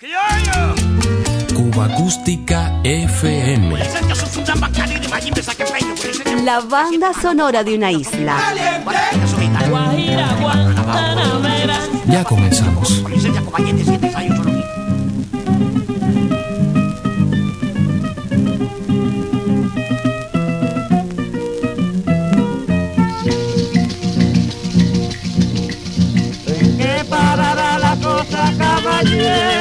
Cuba Acústica FM. La banda sonora de una isla. Ya comenzamos. ¿En qué parará la cosa, caballero?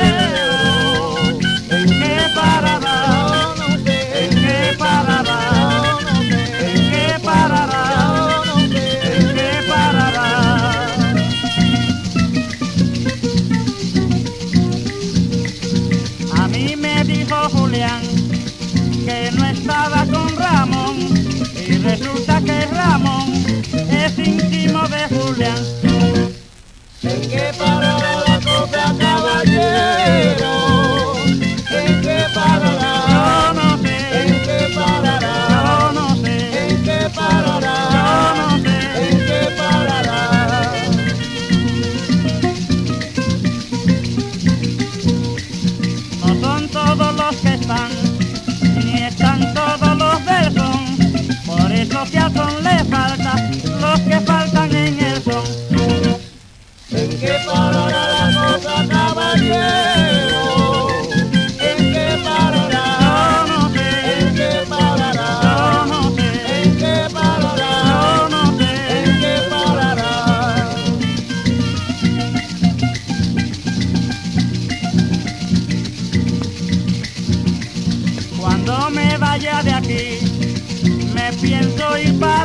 íntimo de Julián. voy para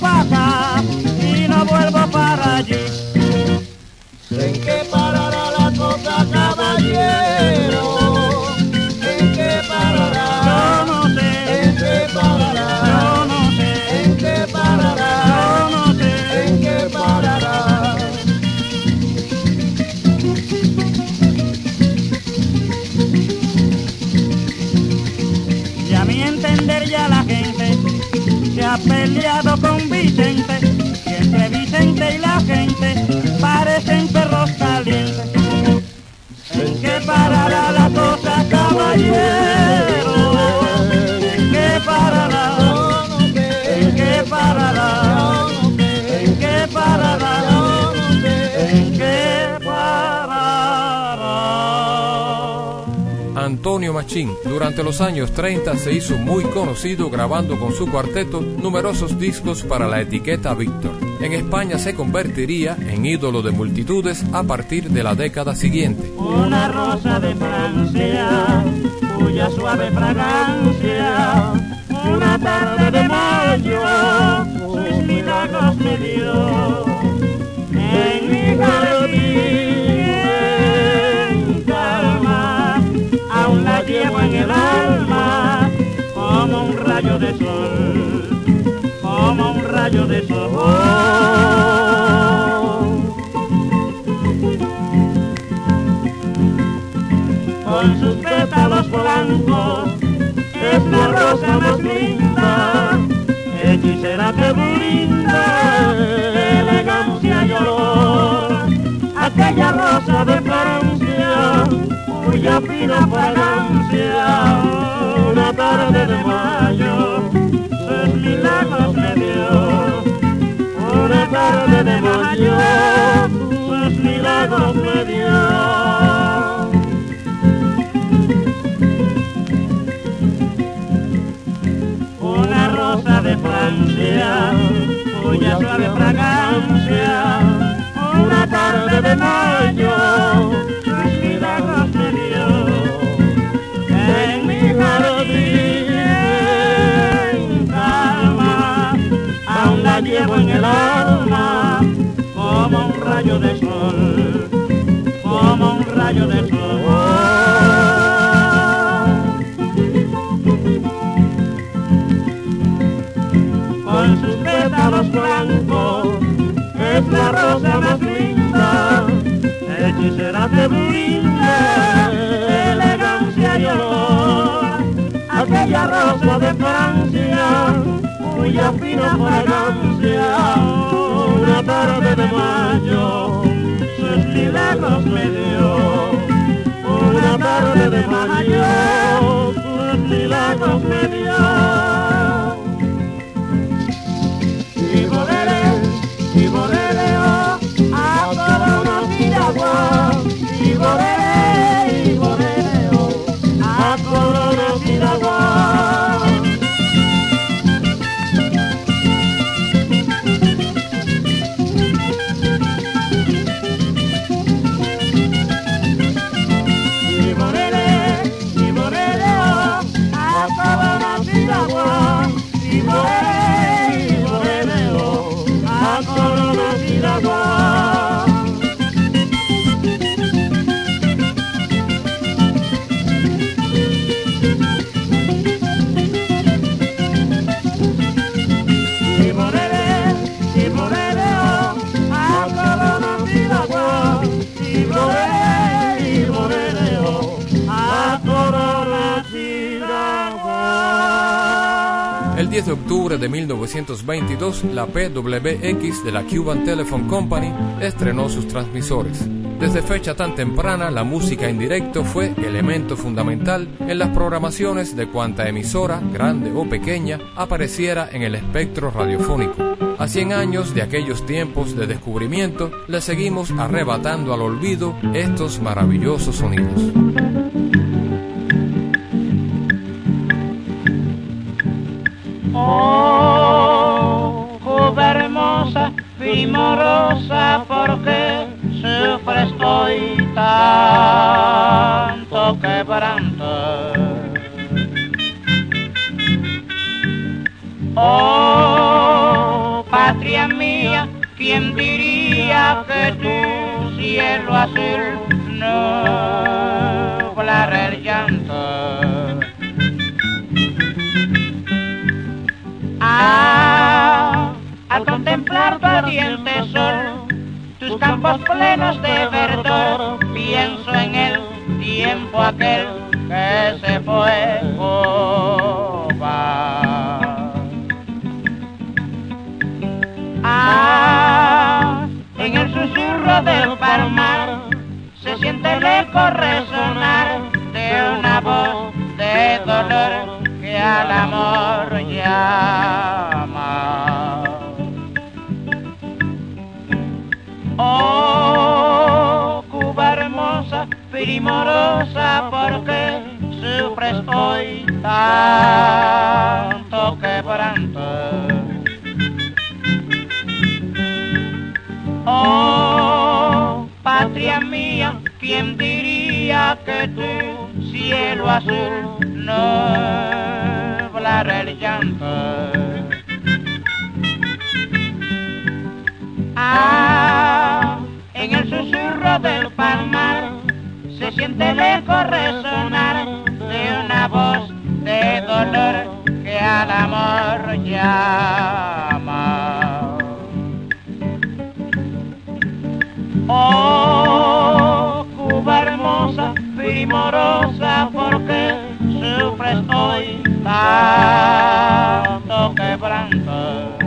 paka siempre Antonio Machín. Durante los años 30 se hizo muy conocido grabando con su cuarteto numerosos discos para la etiqueta Víctor. En España se convertiría en ídolo de multitudes a partir de la década siguiente. Una rosa de Francia, cuya suave fragancia, una tarde de mayo, sus milagros me dio. rayo de su. Con sus pétalos blancos es la rosa más linda, hechicera que brinda elegancia y olor. Aquella rosa de Francia, cuya fina fragancia, una tarde de mayo, el milagro que dio, una tarde de mayo, pues sus milagros me dio. una rosa de Francia, cuya suave fragancia, una tarde de mayo, llevo en el alma, como un rayo de sol, como un rayo de sol. Con sus pétalos blancos, es la rosa más linda, hechicera de brinda, elegancia y olor, aquella rosa de Francia, cuya fina fragancia una tarde de mayo sus milagros me dio una tarde de mayo de 1922, la PWX de la Cuban Telephone Company estrenó sus transmisores. Desde fecha tan temprana, la música en directo fue elemento fundamental en las programaciones de cuanta emisora, grande o pequeña, apareciera en el espectro radiofónico. A 100 años de aquellos tiempos de descubrimiento, le seguimos arrebatando al olvido estos maravillosos sonidos. Patria mía, ¿quién diría que tu cielo azul nublara el llanto? Ah, al contemplar tu ardiente sol, tus campos plenos de verdor, pienso en el tiempo aquel que se fue Cuba. En el susurro del palmar se siente el eco resonar de una voz de dolor que al amor llama. Oh, Cuba hermosa, primorosa, porque sufres hoy tanto quebranto. Que tu cielo azul nublara el llanto? Ah, en el susurro del palmar se siente eco resonar de una voz de dolor que al amor llama. Oh, primorosa, porque sufres hoy tanto quebranto.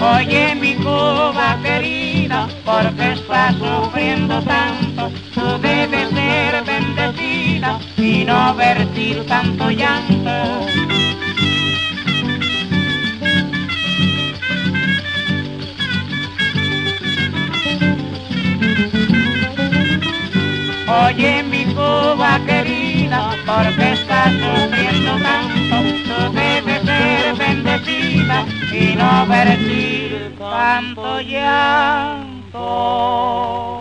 Oye mi Cuba querida, porque estás sufriendo tanto, tú debes ser bendecida no vertir tanto llanto. Oye mi Cuba querida, porque estás sufriendo tanto, tú debes ser bendecida y no vertir tanto llanto.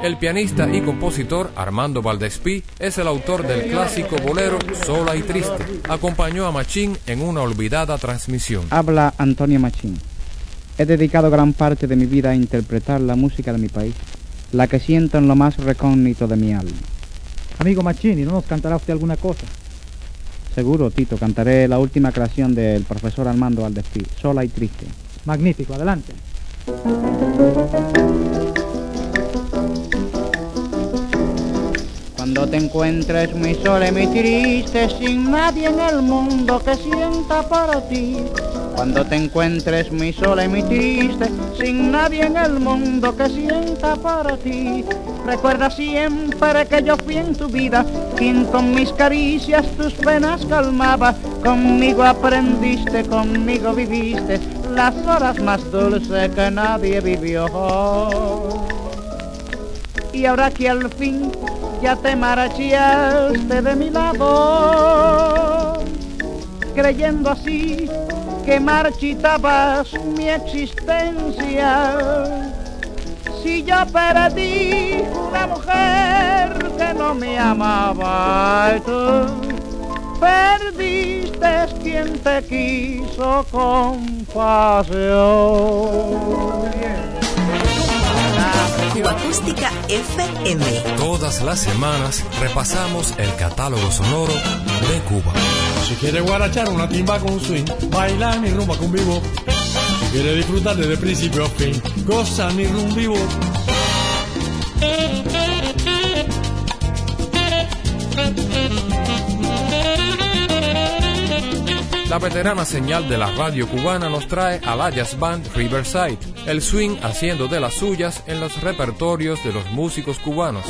El pianista y compositor Armando Valdespí es el autor del clásico bolero Sola y Triste. Acompañó a Machín en una olvidada transmisión. Habla Antonio Machín. He dedicado gran parte de mi vida a interpretar la música de mi país, la que siento en lo más recógnito de mi alma. Amigo Machini, ¿no nos cantará usted alguna cosa? Seguro, Tito, cantaré la última creación del profesor Armando Valdespí, Sola y Triste. Magnífico, adelante. Cuando te encuentres muy sola y muy triste, sin nadie en el mundo que sienta por ti. Cuando te encuentres muy sola y muy triste, sin nadie en el mundo que sienta por ti. Recuerda siempre que yo fui en tu vida quien con mis caricias tus penas calmaba. Conmigo aprendiste, conmigo viviste las horas más dulces que nadie vivió. Y ahora que al fin ya te marchaste de mi lado, creyendo así que marchitabas mi existencia. Si yo perdí una mujer que no me amaba, tú perdiste quien te quiso con pasión. Cuba Acústica FM. Todas las semanas repasamos el catálogo sonoro de Cuba. Si quiere guarachar una timba con swing, bailar mi rumba con vivo. Si quiere disfrutar desde principio a fin, goza mi rumba vivo. La veterana señal de la radio cubana nos trae a la jazz band Riverside, el swing haciendo de las suyas en los repertorios de los músicos cubanos.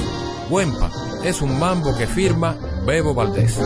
Huempa es un mambo que firma Bebo Valdés.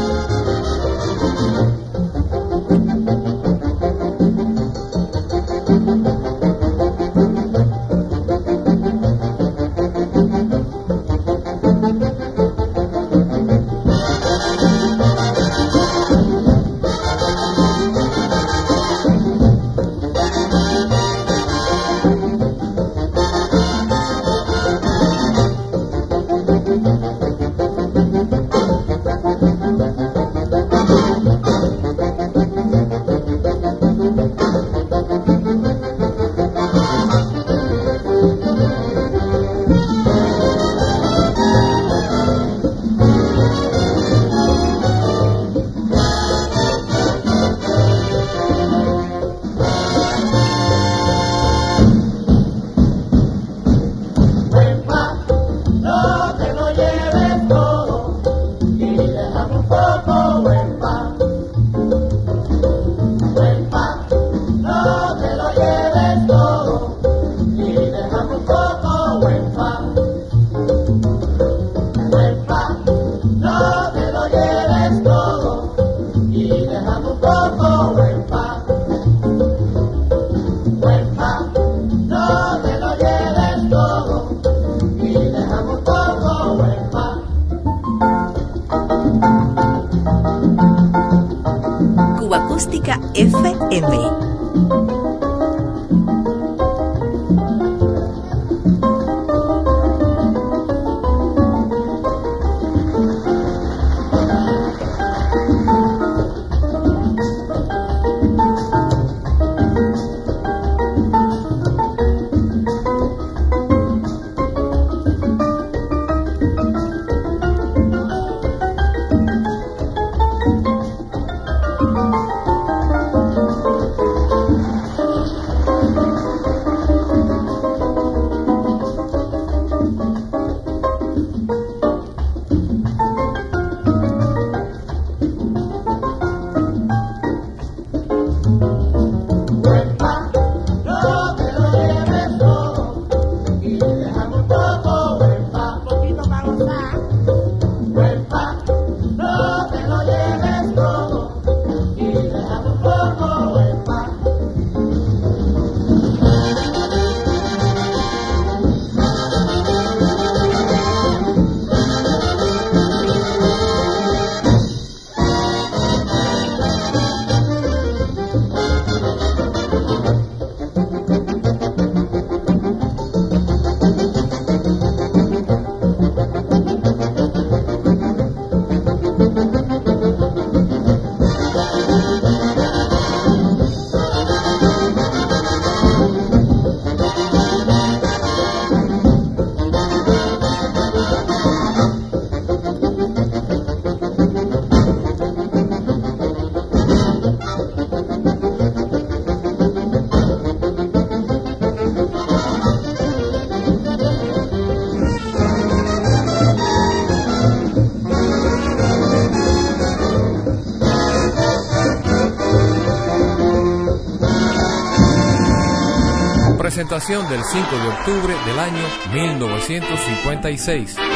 Del 5 de octubre del año 1956.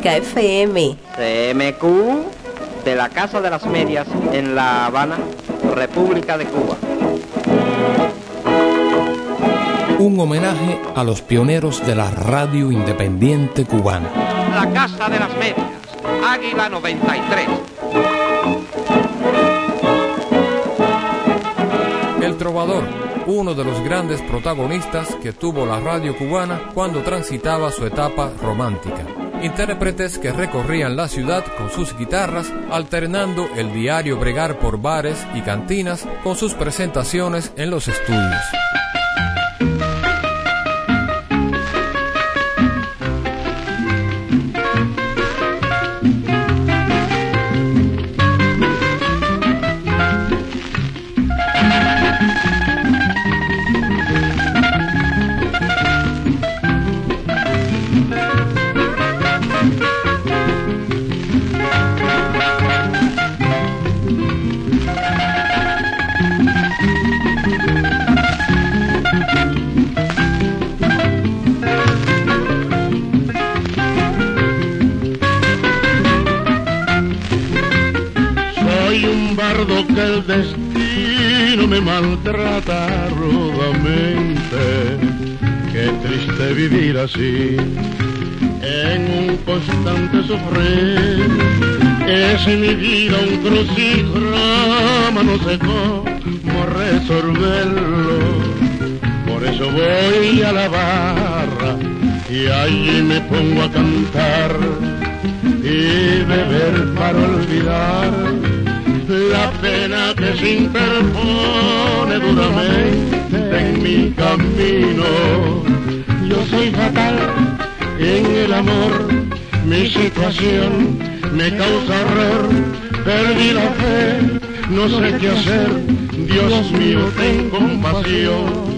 Acústica FM. CMQ de la Casa de las Medias en La Habana, República de Cuba. Un homenaje a los pioneros de la radio independiente cubana. La Casa de las Medias, Águila 93. El Trovador, uno de los grandes protagonistas que tuvo la radio cubana cuando transitaba su etapa romántica. Intérpretes que recorrían la ciudad con sus guitarras, alternando el diario bregar por bares y cantinas con sus presentaciones en los estudios. Triste vivir así, en un constante sufrir. Es mi vida un crucigrama, no sé cómo resolverlo. Por eso voy a la barra y allí me pongo a cantar y beber para olvidar la pena que se interpone duramente en mi camino. Yo soy fatal. En el amor, mi situación me causa horror, perdí la fe, no sé qué hacer, Dios mío, ten compasión.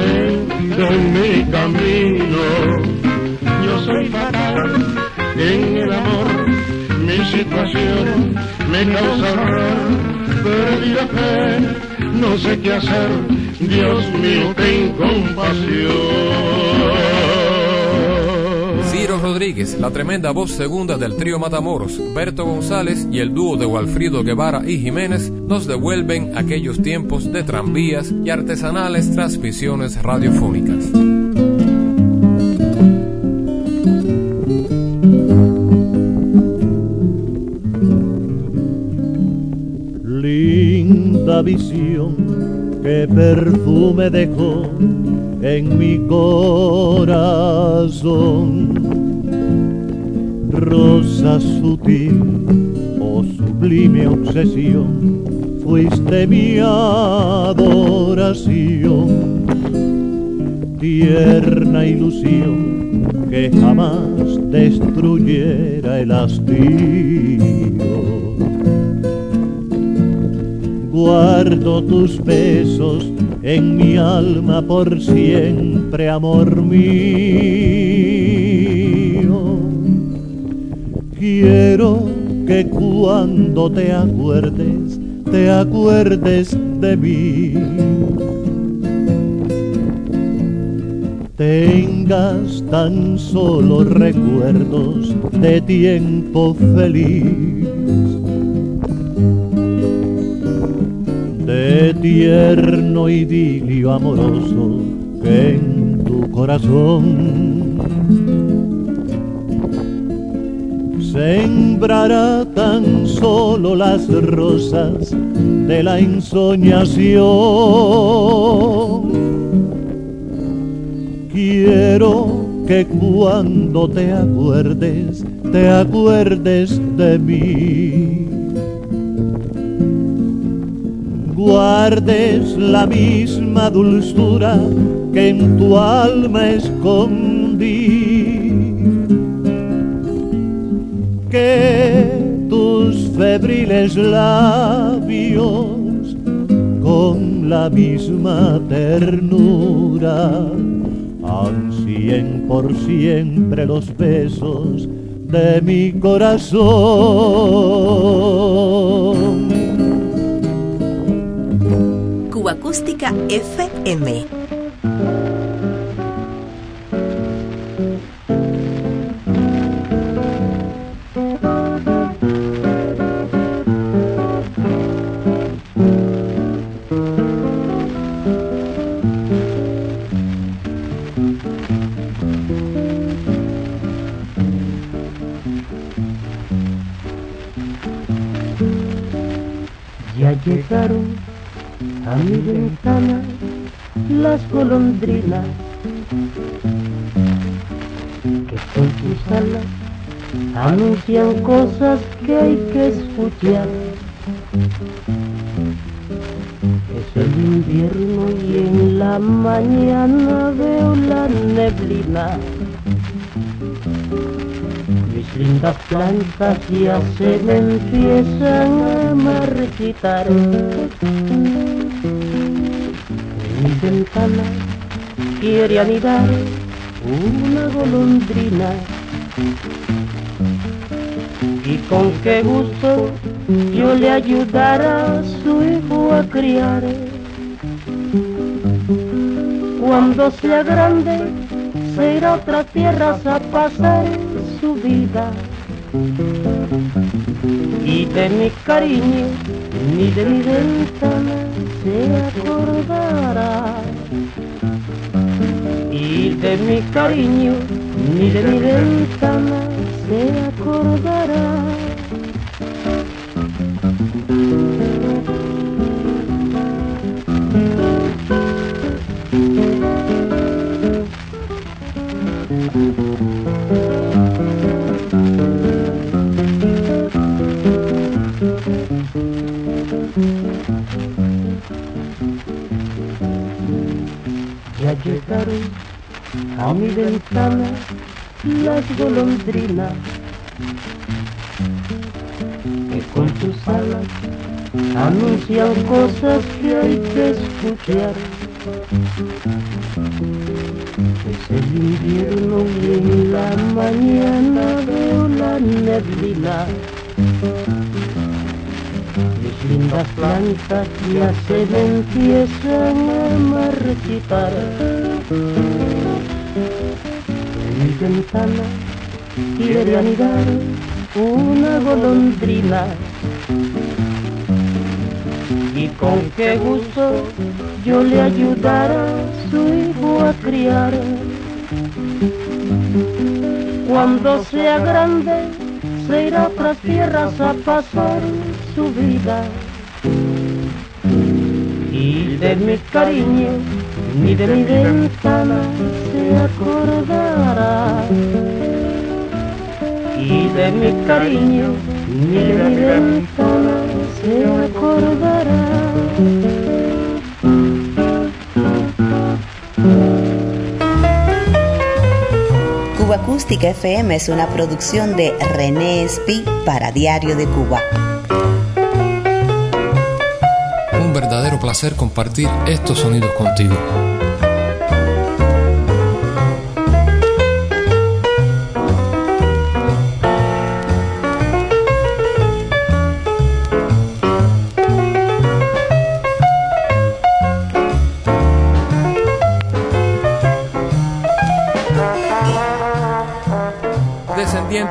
En mi camino. Yo soy fatal en el amor, mi situación me causa horror, perdí la fe, no sé qué hacer, Dios mío, ten compasión. Rodríguez, la tremenda voz segunda del trío Matamoros, Berto González y el dúo de Walfrido Guevara y Jiménez nos devuelven aquellos tiempos de tranvías y artesanales transmisiones radiofónicas. Linda visión que perfume dejó en mi corazón. Rosa sutil o sublime obsesión, fuiste mi adoración. Tierna ilusión que jamás destruyera el hastío. Guardo tus besos en mi alma por siempre, amor mío. Quiero que cuando te acuerdes, te acuerdes de mí. tengas tan solo recuerdos de tiempo feliz, de tierno idilio amoroso que en tu corazón sembrará tan solo las rosas de la ensoñación. Quiero que cuando te acuerdes, te acuerdes de mí. Guardes la misma dulzura que en tu alma escondí. Que tus febriles labios con la misma ternura ansíen por siempre los besos de mi corazón. Cuba FM. Que con sus alas anuncian cosas que hay que escuchar. Es el invierno y en la mañana veo la neblina. Mis lindas plantas ya se me empiezan a marchitar. En mi ventana quiere anidar una golondrina. Y con qué gusto yo le ayudara a su hijo a criar. Cuando sea grande, se irá a otras tierras a pasar su vida. Y de mi cariño, ni de mi ventana se acordará. De mi cariño, ni de mi ventana se acordará. Ya llegaron a mi ventana las golondrinas que con sus alas anuncian cosas que hay que escuchar. Es el invierno y en la mañana veo la neblina. Mis lindas plantas ya se me empiezan a marchitar. Ventana quiere anidar una golondrina. Y con qué gusto yo le ayudara su hijo a criar. Cuando sea grande, se irá a otras tierras a pasar su vida. Y de mi cariño, ni de mi ventana se acordará. Y de mi cariño, ni de mi ventana se acordará. Cuba Acústica FM es una producción de René Espi para Diario de Cuba. Un verdadero placer compartir estos sonidos contigo.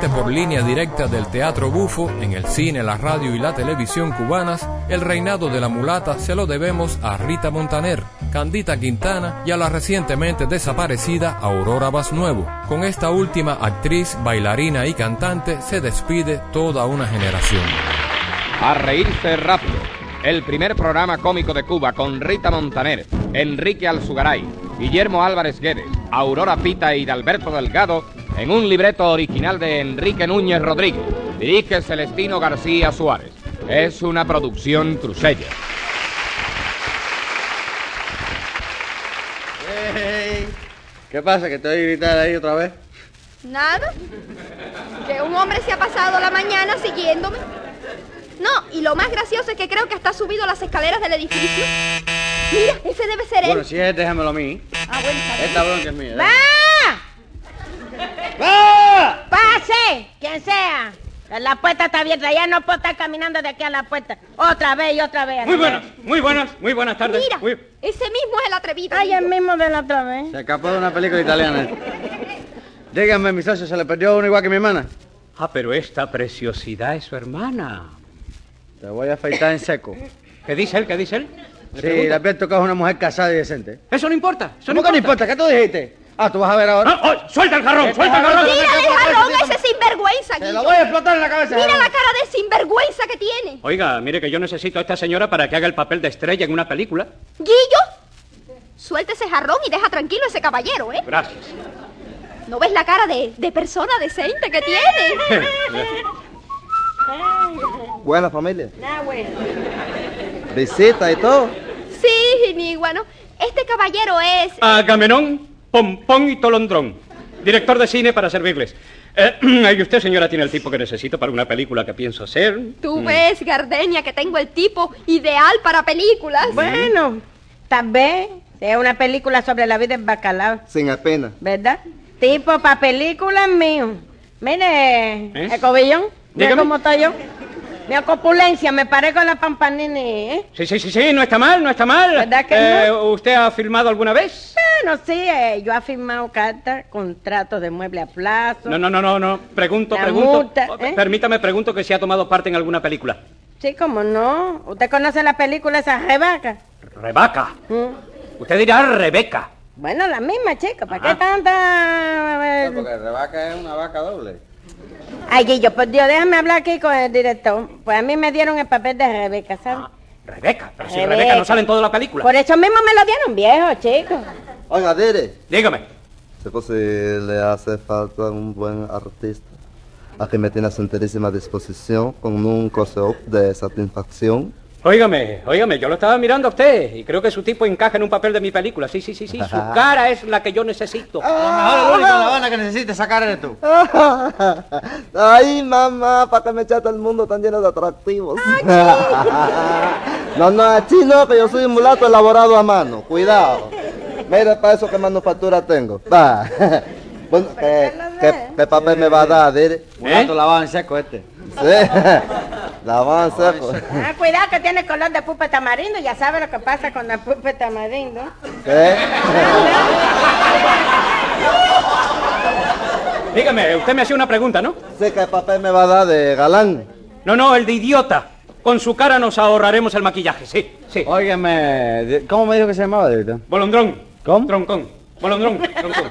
Por línea directa del Teatro Bufo en el cine, la radio y la televisión cubanas, el reinado de la mulata se lo debemos a Rita Montaner, Candita Quintana y a la recientemente desaparecida Aurora Nuevo. Con esta última actriz, bailarina y cantante se despide toda una generación. A reírse rápido. El primer programa cómico de Cuba con Rita Montaner, Enrique Alzugaray, Guillermo Álvarez Guedes, Aurora Pita y Dalberto Delgado en un libreto original de Enrique Núñez Rodríguez. Dirige Celestino García Suárez. Es una producción cruceña. Hey, ¿Qué pasa? ¿Que te oí gritar ahí otra vez? Nada. Que un hombre se ha pasado la mañana siguiéndome. No, y lo más gracioso es que creo que hasta subido las escaleras del edificio. Mira, ese debe ser él. Bueno, si es, déjamelo a mí. Ah, bueno, está bien. Esta bronca es mía. ¡Va! ¡Va! Quien sea. La puerta está abierta, ya no puedo estar caminando de aquí a la puerta. Otra vez y otra vez. Muy buenas, muy buenas, muy buenas tardes. Mira, Muy- ese mismo es el atrevido. Ay, el mismo de la otra vez. Se escapó de una película italiana. Dígame, mi socio, ¿se le perdió uno igual que mi hermana? Ah, pero esta preciosidad es su hermana. Te voy a afeitar en seco. ¿Qué dice él? ¿Qué dice él? ¿Le Sí, pregunta? le advierto que es una mujer casada y decente. Eso no importa. Eso ¿Cómo que no importa? ¿Qué tú dijiste? Ah, tú vas a ver ahora. ¡Oh, suelta el jarrón! ¡Suelta el jarrón! Mírale, jarrón, a ese sinvergüenza, Te lo voy a explotar en la cabeza. Mira la cara de sinvergüenza que tiene. Oiga, mire que yo necesito a esta señora para que haga el papel de estrella en una película. Guillo, suelta ese jarrón y deja tranquilo a ese caballero, ¿eh? Gracias. ¿No ves la cara de, de persona decente que tiene? Buena familia. Nah, bueno. Visita y todo. Sí, ni bueno. Este caballero es... Agamenón, Pompón y Tolondrón. Director de cine para servirles. Eh, y usted, señora, tiene el tipo que necesito para una película que pienso hacer. Tú Mm. ves, Gardenia, que tengo el tipo ideal para películas. Bueno, tal vez sea una película sobre la vida del bacalao, Sin apenas. ¿verdad? Tipo para películas mío. Mire, ¿Eh? el cobillón, cómo está yo. Mi copulencia, me parezco a la pampanini, ¿eh? Sí, sí, sí, sí, no está mal, no está mal. ¿Verdad que Eh, no? ¿Usted ha filmado alguna vez? Bueno, sí, eh, yo he firmado cartas, contratos de mueble a plazo. No, no, no, no, no. Pregunto, La pregunto. multa, ¿eh? Permítame, pregunto que si ha tomado parte en alguna película. Sí, cómo no. ¿Usted conoce la película esa Rebaca? Rebeca. ¿Mm? Usted dirá Rebeca. Bueno, la misma, chica. ¿Para qué Ajá. tanta...? No, porque revaca es una vaca doble. Ay, Guillo, por Dios, déjame hablar aquí con el director. Pues a mí me dieron el papel de Rebeca, ¿sabes? Rebeca. Pero si Rebeca. Rebeca no sale en toda la película. Por eso mismo me lo dieron viejo, chico. Oiga, Dere. Dígame. Si posible, le hace falta un buen artista. Aquí me tiene a su enterísima disposición con un close-up de satisfacción. Óigame, óigame, yo lo estaba mirando a usted y creo que su tipo encaja en un papel de mi película. Sí, sí, sí, sí. Su cara es la que yo necesito. A lo mejor único La Habana que necesita sacar eres tú. Ay, mamá, ¿para qué me echaste el mundo tan lleno de atractivos? no, no, así no, que yo soy un mulato elaborado a mano. Cuidado. Mira, para eso que manufactura tengo. Va. Bueno, ¿qué, qué- qué papel me va a dar, Dere? Mulato lavado en seco este. Sí. Lavado en seco. Ah, cuidado que tiene color de pupe tamarindo. Ya sabe lo que pasa con la pupe tamarindo. ¿Qué? Dígame, usted me hacía una pregunta, ¿no? Sí, ¿qué papel me va a dar de galán? No, no, el de idiota. Con su cara nos ahorraremos el maquillaje, sí, sí. Óigame, ¿cómo me dijo que se llamaba, director? Bolondrón. ¿Cómo? Troncón. Bolondrón. Troncón.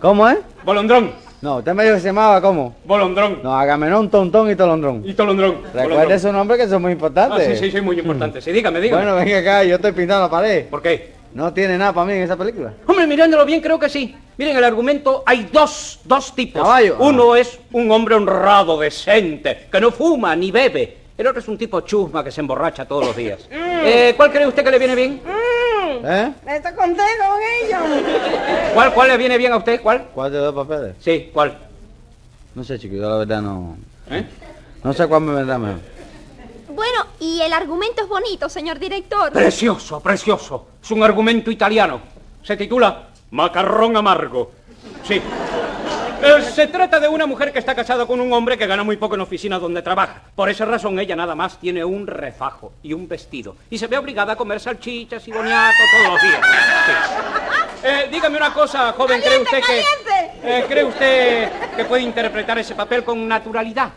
¿Cómo es? Bolondrón. No, usted me dijo que se llamaba ¿cómo? Bolondrón. No, Agamenón, Tontón y Tolondrón. Y Tolondrón. Recuerde su nombre que son muy Ah, importantes. sí, sí, sí, muy importante. Sí, dígame, dígame. Bueno, venga acá, yo estoy pintando la pared. ¿Por qué? No tiene nada para mí en esa película. Hombre, mirándolo bien, creo que sí. Miren, el argumento, hay dos, dos tipos. Caballo. Uno es un hombre honrado, decente, que no fuma ni bebe. El otro es un tipo chusma que se emborracha todos los días. Eh, ¿Cuál cree usted que le viene bien? ¿Eh? Estoy contento con ellos. ¿Cuál, ¿Cuál le viene bien a usted? ¿Cuál? ¿Cuál de los papeles? Sí, ¿cuál? No sé, chico, yo la verdad no... ¿Eh? No sé cuál me vendrá mejor. Bueno, y el argumento es bonito, señor director. Precioso, precioso. Es un argumento italiano. Se titula Macarrón amargo. Sí. Eh, se trata de una mujer que está casada con un hombre que gana muy poco en oficina donde trabaja. Por esa razón ella nada más tiene un refajo y un vestido. Y se ve obligada a comer salchichas y boniato todos los días. Sí. Eh, dígame una cosa, joven, ¿cree usted que... Eh, ¿Cree usted que puede interpretar ese papel con naturalidad?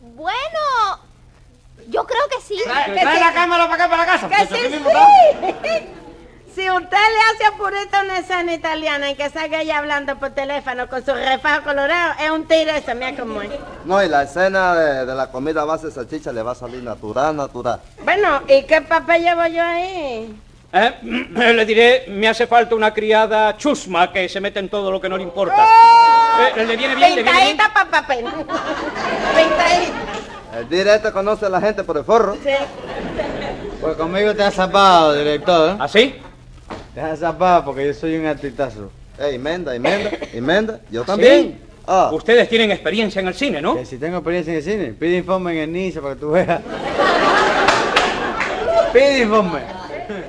Bueno, yo creo que sí. Trae la cámara para acá, para la casa. Que sí, sí. Si usted le hace a Purita una escena italiana en que salga ella hablando por teléfono con su refajo colorado, es un tiro eso, mira cómo es. No, y la escena de, de la comida base de salchicha le va a salir natural, natural. Bueno, ¿y qué papel llevo yo ahí? Eh, Le diré, me hace falta una criada chusma que se mete en todo lo que no le importa. Eh, ¿Le viene bien? ¿Le viene bien? Pintadita para papel. Pintadita. El directo conoce a la gente por el forro. Sí. Pues conmigo te has zapado, director. ¿Ah, sí? Has zapado porque yo soy un artistazo. Ey, Menda, Menda, Menda. Yo también. Ah. Ustedes tienen experiencia en el cine, ¿no? Que si tengo experiencia en el cine, pide informe en el NISA para que tú veas. pide informe.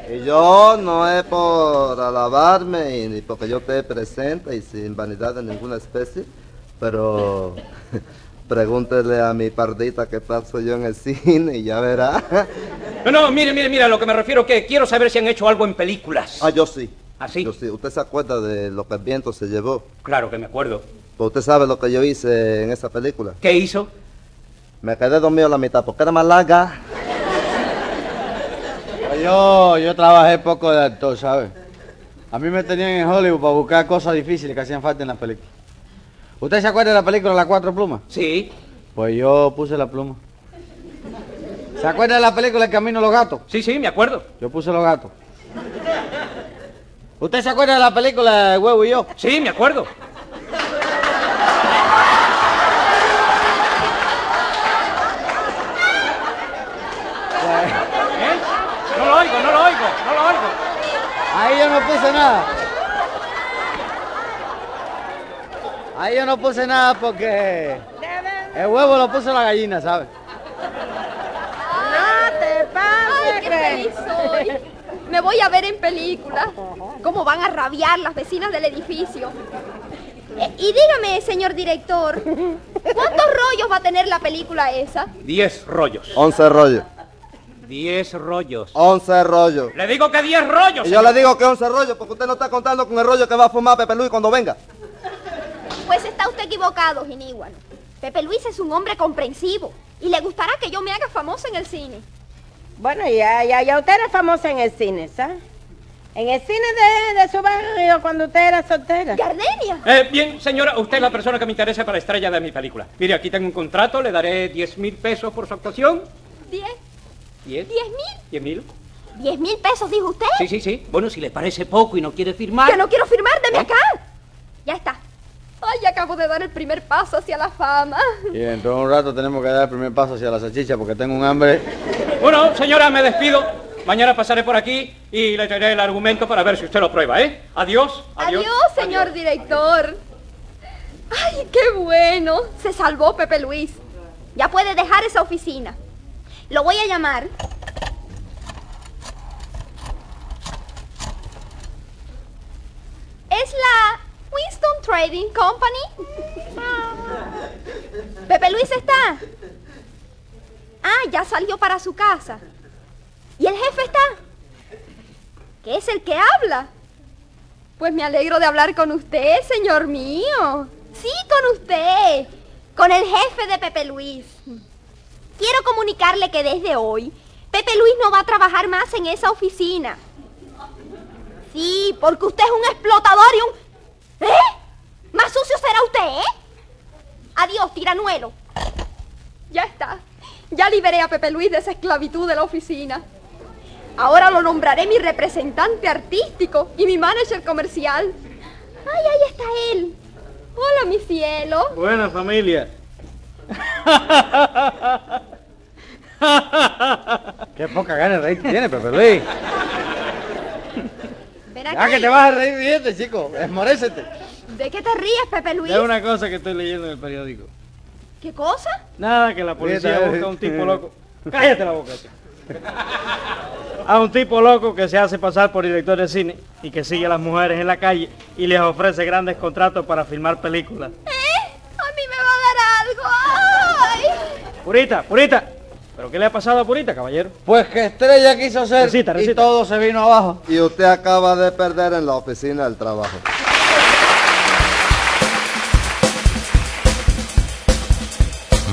Y yo no es por alabarme y ni porque yo te presente y sin vanidad de ninguna especie, pero pregúntele a mi pardita qué paso yo en el cine y ya verá. No, no, mire, mire, mire, a lo que me refiero que quiero saber si han hecho algo en películas. Ah, yo sí. ¿Ah, sí? Yo sí. ¿Usted se acuerda de lo que el viento se llevó? Claro que me acuerdo. Pues usted sabe lo que yo hice en esa película. ¿Qué hizo? Me quedé dormido a la mitad porque era más larga. Pues Yo, yo trabajé poco de actor, ¿sabes? A mí me tenían en Hollywood para buscar cosas difíciles que hacían falta en las películas. ¿Usted se acuerda de la película Las Cuatro Plumas? Sí. Pues yo puse la pluma. ¿Se acuerda de la película El Camino de los Gatos? Sí, sí, me acuerdo. Yo puse los gatos. ¿Usted se acuerda de la película El Huevo y yo? Sí, me acuerdo. ¿Eh? No lo oigo, no lo oigo, no lo oigo. Ahí yo no puse nada. Ahí yo no puse nada porque el huevo lo puso la gallina, ¿sabes? No te Ay, pases, qué feliz soy. Me voy a ver en película. ¿Cómo van a rabiar las vecinas del edificio? Eh, y dígame, señor director, ¿cuántos rollos va a tener la película esa? Diez rollos. 11 rollos. Diez rollos. 11 rollos. Le digo que diez rollos. Y yo le digo que 11 rollos porque usted no está contando con el rollo que va a fumar Pepe Luis cuando venga. Pues está usted equivocado, Giníguano. Pepe Luis es un hombre comprensivo y le gustará que yo me haga famosa en el cine. Bueno, ya, ya, ya usted era famosa en el cine, ¿sabes? En el cine de, de su barrio cuando usted era soltera. ¡Gardenia! Eh, bien, señora, usted es la persona que me interesa para estrella de mi película. Mire, aquí tengo un contrato, le daré diez mil pesos por su actuación. ¿Diez? ¿Diez? ¿Diez mil? ¿Diez mil? ¿Diez mil pesos, dijo usted? Sí, sí, sí. Bueno, si le parece poco y no quiere firmar. Que no quiero firmar, deme acá. Ya está. Ay, acabo de dar el primer paso hacia la fama. Y dentro de un rato tenemos que dar el primer paso hacia la salchicha porque tengo un hambre. Bueno, señora, me despido. Mañana pasaré por aquí y le traeré el argumento para ver si usted lo prueba, ¿eh? Adiós. Adiós, señor director. Ay, qué bueno. Se salvó Pepe Luis. Ya puede dejar esa oficina. Lo voy a llamar. Es la Trading Company. Pepe Luis está. Ah, ya salió para su casa. ¿Y el jefe está? ¿Qué es el que habla? Pues me alegro de hablar con usted, señor mío. Sí, con usted. Con el jefe de Pepe Luis. Quiero comunicarle que desde hoy Pepe Luis no va a trabajar más en esa oficina. Sí, porque usted es un explotador y un... ¿Eh? Más sucio será usted, ¿eh? Adiós, tiranuelo. Ya está. Ya liberé a Pepe Luis de esa esclavitud de la oficina. Ahora lo nombraré mi representante artístico y mi manager comercial. Ay, ahí está él. Hola, mi cielo. Buena familia. Qué poca gana de reír tiene, Pepe Luis. Ven Ya acá. que te vas a reír bien, chico. Esmorécete. ¿De qué te ríes, Pepe Luis? Es una cosa que estoy leyendo en el periódico. ¿Qué cosa? Nada, que la policía busca a un tipo loco. Cállate la boca. A un tipo loco que se hace pasar por director de cine y que sigue a las mujeres en la calle y les ofrece grandes contratos para filmar películas. ¿Eh? A mí me va a dar algo. Ay. Purita, Purita. ¿Pero qué le ha pasado a Purita, caballero? Pues que Estrella quiso ser Recita, y todo se vino abajo. Y usted acaba de perder en la oficina del trabajo.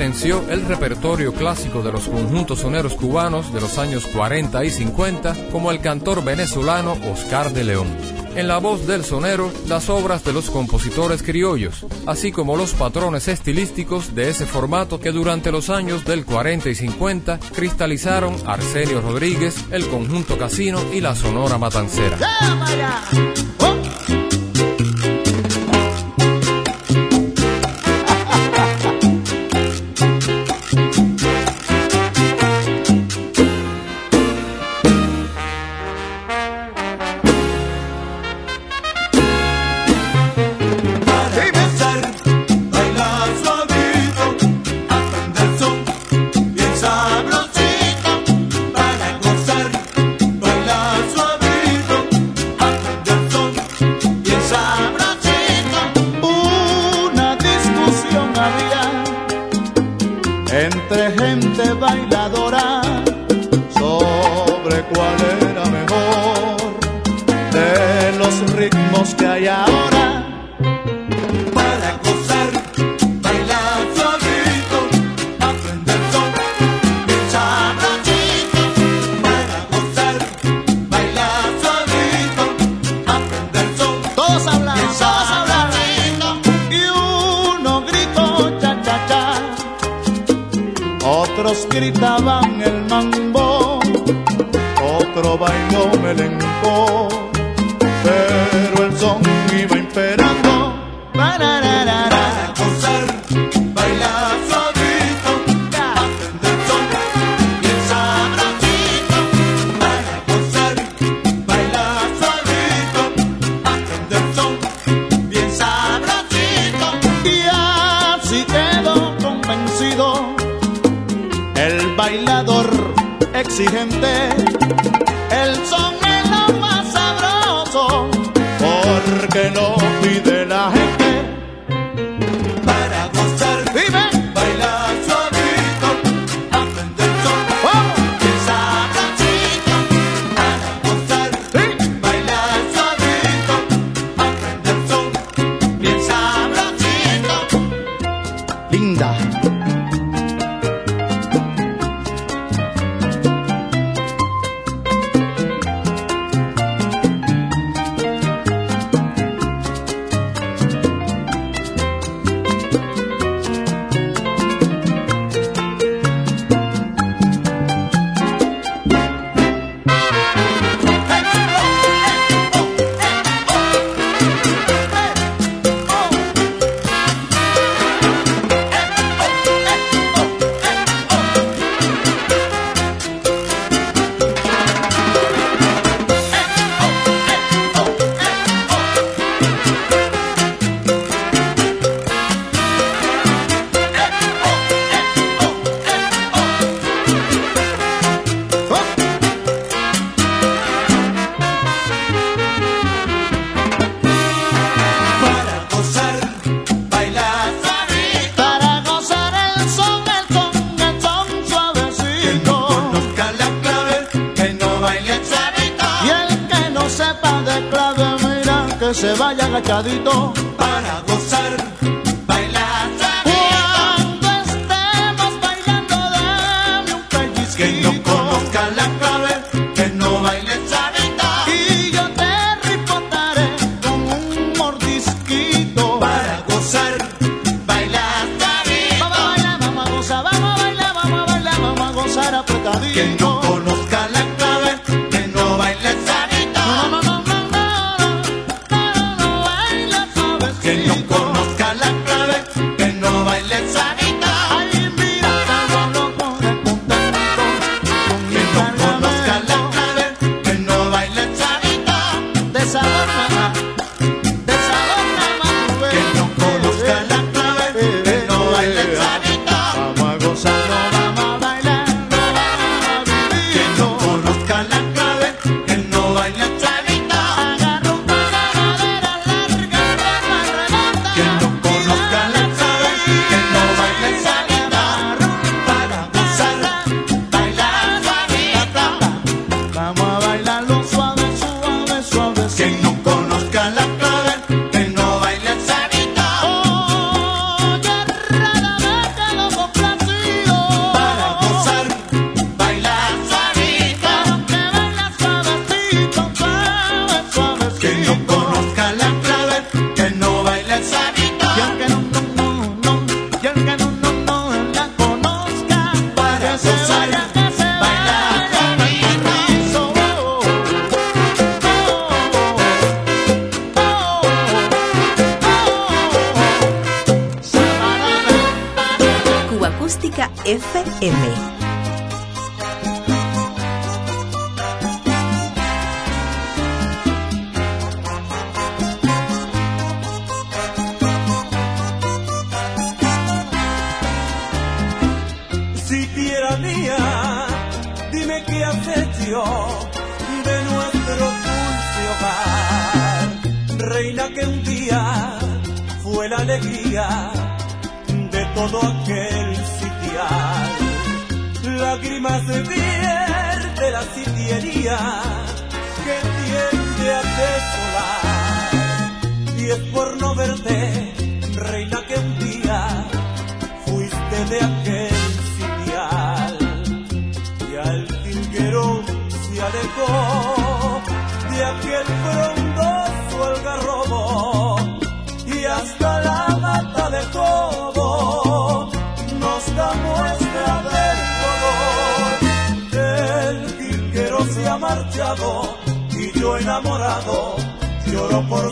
el repertorio clásico de los conjuntos soneros cubanos de los años 40 y 50, como el cantor venezolano Oscar de León. En la voz del sonero, las obras de los compositores criollos, así como los patrones estilísticos de ese formato que durante los años del 40 y 50 cristalizaron Arsenio Rodríguez, el conjunto Casino y la Sonora Matancera.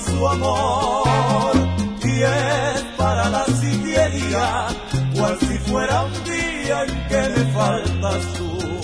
su amor y es para la sillería, cual si fuera un día en que me faltas tú.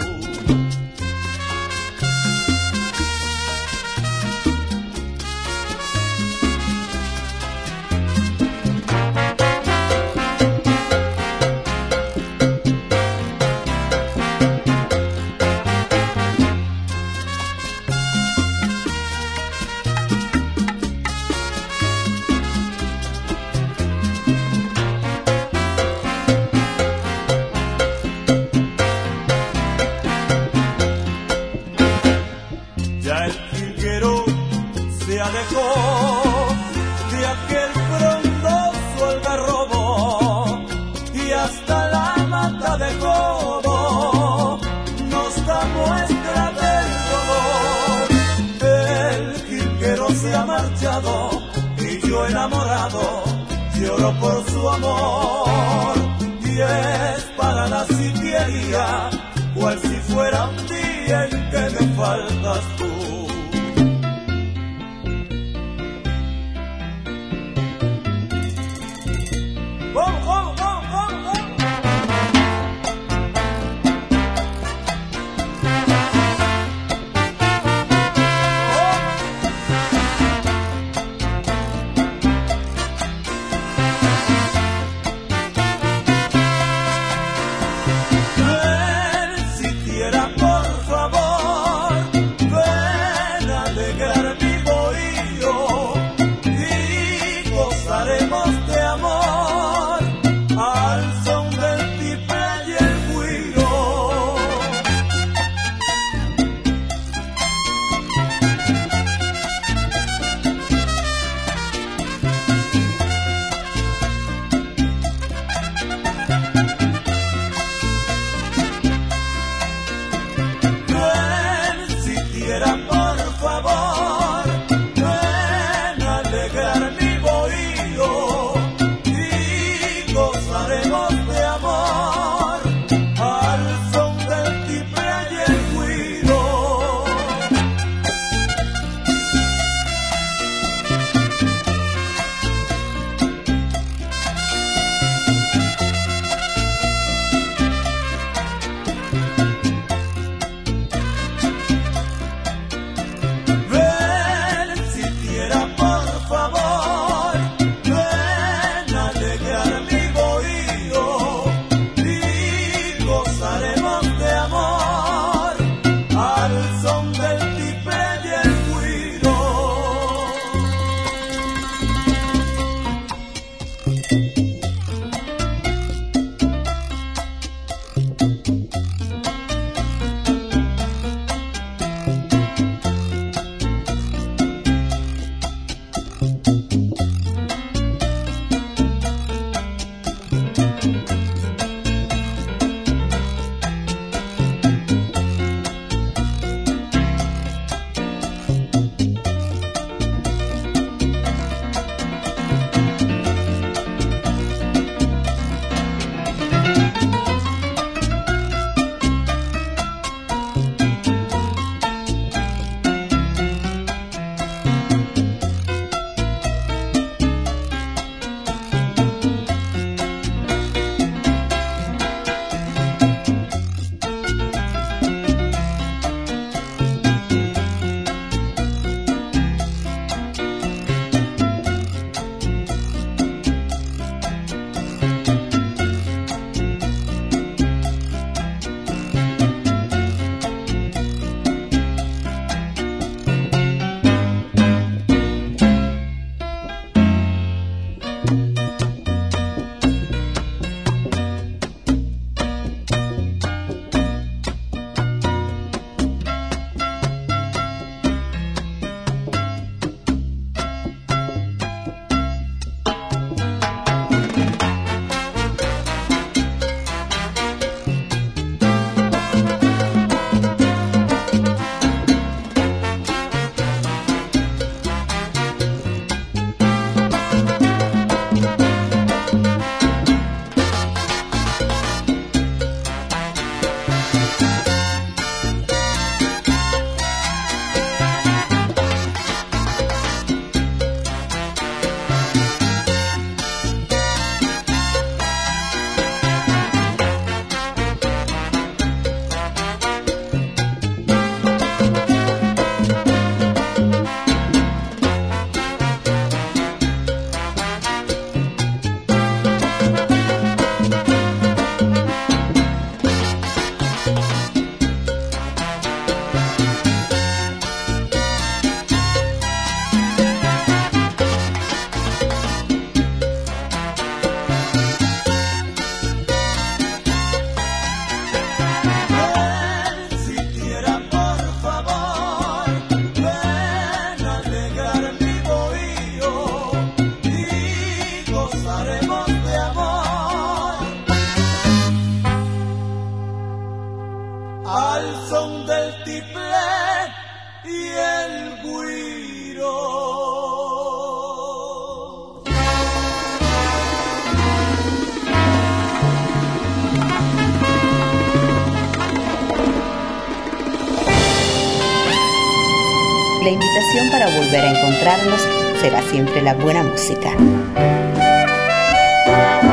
Siempre la buena música.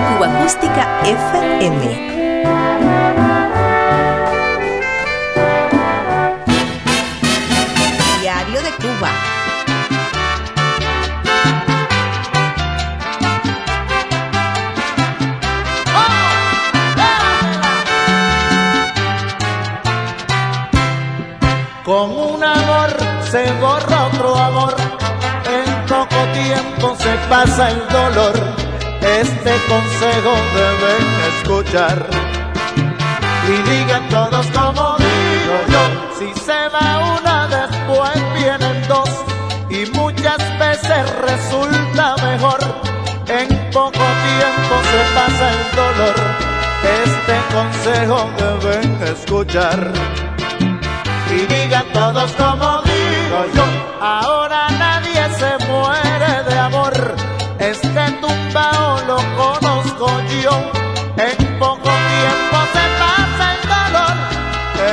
Cuba Acústica FM. Pasa el dolor. Este consejo deben escuchar y digan todos como digo yo. Si se va una, después vienen dos y muchas veces resulta mejor. En poco tiempo se pasa el dolor. Este consejo deben escuchar y digan todos como digo yo. Ahora nadie se muere de amor, tumbao lo conozco yo. En poco tiempo se pasa el dolor,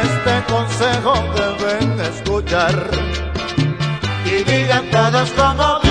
este consejo deben escuchar y digan todos como